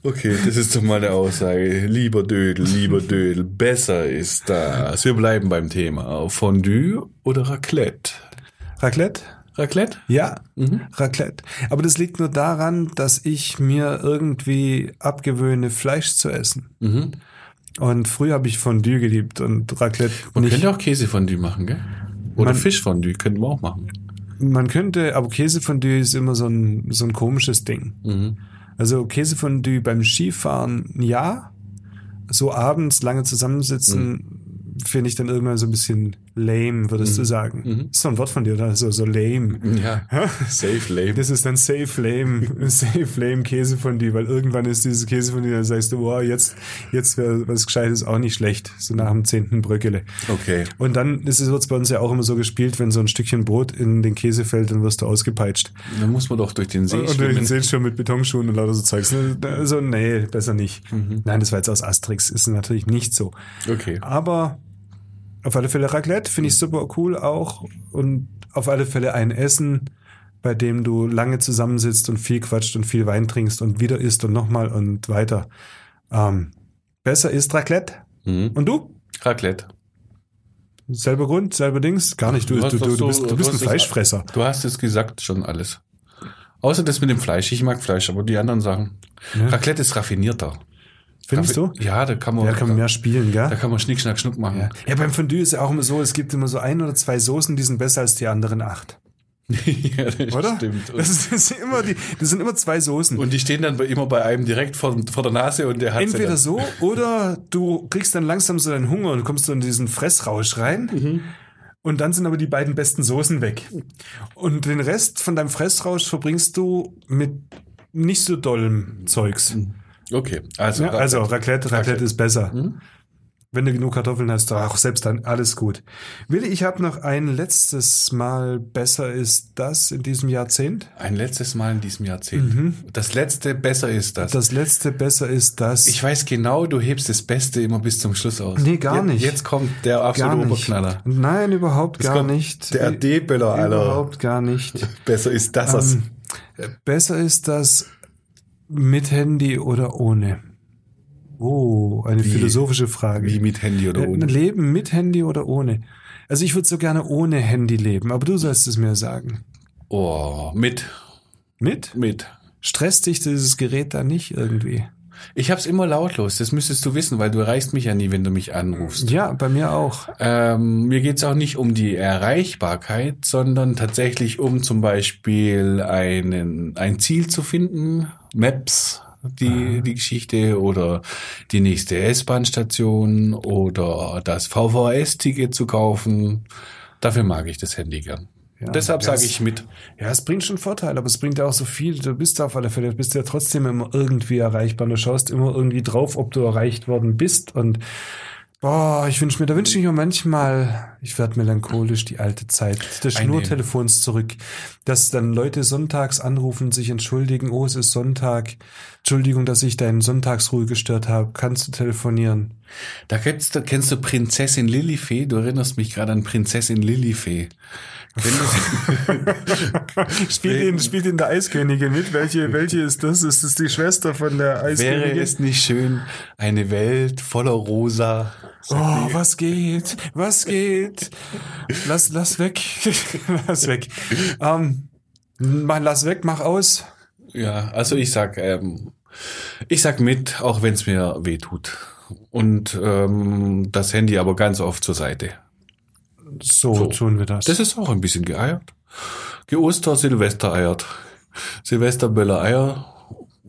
Okay, das ist doch mal eine Aussage. Lieber Dödel, lieber Dödel, besser ist das. Wir bleiben beim Thema. Fondue oder Raclette? Raclette? Raclette? Ja, Raclette. Aber das liegt nur daran, dass ich mir irgendwie abgewöhne, Fleisch zu essen. Mhm. Und früher habe ich Fondue geliebt und Raclette Man nicht. könnte auch Käsefondue machen, gell? Oder Man- Fischfondue könnten wir auch machen. Man könnte, aber Käsefondue ist immer so ein, so ein komisches Ding. Mhm. Also Käsefondue beim Skifahren, ja. So abends lange zusammensitzen, finde ich dann irgendwann so ein bisschen lame, würdest du sagen. Ist so ein Wort von dir, oder? So, so lame. *laughs* Ja, safe lame. Das ist dann safe lame, *laughs* safe lame Käsefondue, weil irgendwann ist dieses Käsefondue, dann sagst du, wow, jetzt, jetzt wäre was Gescheites auch nicht schlecht, so nach dem zehnten Bröckele. Okay. Und dann ist es wird's bei uns ja auch immer so gespielt, wenn so ein Stückchen Brot in den Käse fällt, dann wirst du ausgepeitscht. Dann muss man doch durch den See Und schwimmen. seht schon mit Betonschuhen und lauter so Zeugs. Also, nee, besser nicht. Nein, das war jetzt aus Asterix, ist natürlich nicht so. Okay. Aber auf alle Fälle Raclette finde ich super cool auch. Und auf alle Fälle ein Essen, bei dem du lange zusammensitzt und viel quatscht und viel Wein trinkst und wieder isst und nochmal und weiter. Ähm, besser ist Raclette. Mhm. Und du? Raclette. Selber Grund, selber Dings? Gar nicht. Du, Du du, du, bist, du bist ein Fleischfresser. Du hast es gesagt schon alles. Außer das mit dem Fleisch. Ich mag Fleisch, aber die anderen Sachen. Ja. Raclette ist raffinierter. Findest du? Ja, da kann man, Ja, da kann man mehr spielen, gell? da kann man Schnick, Schnack, Schnuck machen. Ja. ja, beim Fondue ist ja auch immer so, es gibt immer so ein oder zwei Soßen, die sind besser als die anderen acht. *laughs* Ja, das Oder? stimmt. Das, ist, das, sind immer die, das sind immer zwei Soßen. Und die stehen dann immer bei einem direkt vor, vor der Nase und der hat Entweder so oder du kriegst dann langsam so deinen Hunger und kommst so in diesen Fressrausch rein. Mhm. Und dann sind aber die beiden besten Soßen weg. Und den Rest von deinem Fressrausch verbringst du mit nicht so dollem Zeugs. Okay, also, Ja, also Raclette. Raclette, Raclette ist besser. Mhm. Wenn du genug Kartoffeln hast, auch selbst dann alles gut. Willi, ich habe noch ein letztes Mal besser ist das in diesem Jahrzehnt. ein letztes Mal in diesem Jahrzehnt. Das letzte besser ist das. Das letzte besser ist das. ich weiß genau, du hebst das Beste immer bis zum Schluss aus. Nee, gar nicht. Jetzt kommt der absolute. Oberknaller. Nein, überhaupt gar nicht. der AD-Böller, Alter. Überhaupt gar nicht. *laughs* Besser ist das. Ähm, besser ist das mit Handy oder ohne. Oh, eine Wie- philosophische Frage. Wie mit Handy oder Äh, ohne. Leben mit Handy oder ohne? Also ich würde so gerne ohne Handy leben, aber du sollst es mir sagen. Oh, mit. Mit? Mit. Stresst dich dieses Gerät da nicht irgendwie? Ich hab's immer lautlos, das müsstest du wissen, weil du erreichst mich ja nie, wenn du mich anrufst. Ja, bei mir auch. Ähm, mir geht's auch nicht um die Erreichbarkeit, sondern tatsächlich um zum Beispiel einen, ein Ziel zu finden, Maps, die, die Geschichte oder die nächste S-Bahn-Station oder das VVS-Ticket zu kaufen. Dafür mag ich das Handy gern. Ja, Deshalb sage ich mit. Ja, es bringt schon Vorteile, aber es bringt ja auch so viel. Du bist auf alle Fälle, du bist ja trotzdem immer irgendwie erreichbar. Du schaust immer irgendwie drauf, ob du erreicht worden bist. Und boah, ich wünsche mir, da wünsche ich mir manchmal, ich werde melancholisch die alte Zeit des Schnurtelefons zurück, dass dann Leute sonntags anrufen, sich entschuldigen, oh, es ist Sonntag. Entschuldigung, dass ich deinen Sonntagsruhe gestört habe. Kannst du telefonieren? Da kennst du, kennst du Prinzessin Lilifee? Du erinnerst mich gerade an Prinzessin Lilifee. *laughs* Spielt in, spielt in der Eiskönigin mit. Welche, welche ist das? Ist das die Schwester von der Wäre Eiskönigin? es nicht schön, eine Welt voller Rosa? Oh, was geht? Was geht? Lass, lass weg. *laughs* lass weg. Ähm, mach, lass weg, mach aus. Ja, also ich sag, ähm, Ich sag mit, auch wenn es mir weh tut. Und ähm, das Handy aber ganz oft zur Seite. So, So. tun wir das. Das ist auch ein bisschen geeiert. Geoster, Silvester eiert. Silvesterböller Eier.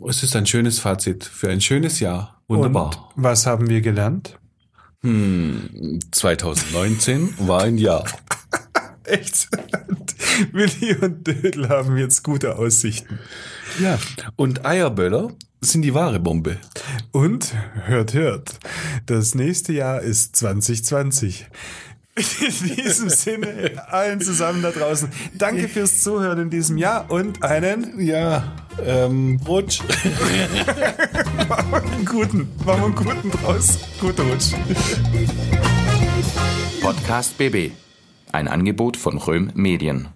Es ist ein schönes Fazit für ein schönes Jahr. Wunderbar. Und was haben wir gelernt? 2019 war ein Jahr. *laughs* Echt? Willi und Dödel haben jetzt gute Aussichten. Ja. Und Eierböller sind die wahre Bombe. Und hört, hört, das nächste Jahr ist 2020. In diesem Sinne, allen zusammen da draußen, danke fürs Zuhören in diesem Jahr und einen Ja, ähm, Rutsch. guten, machen wir einen guten draus. Guter Rutsch. Podcast BB. Ein Angebot von Röhm Medien.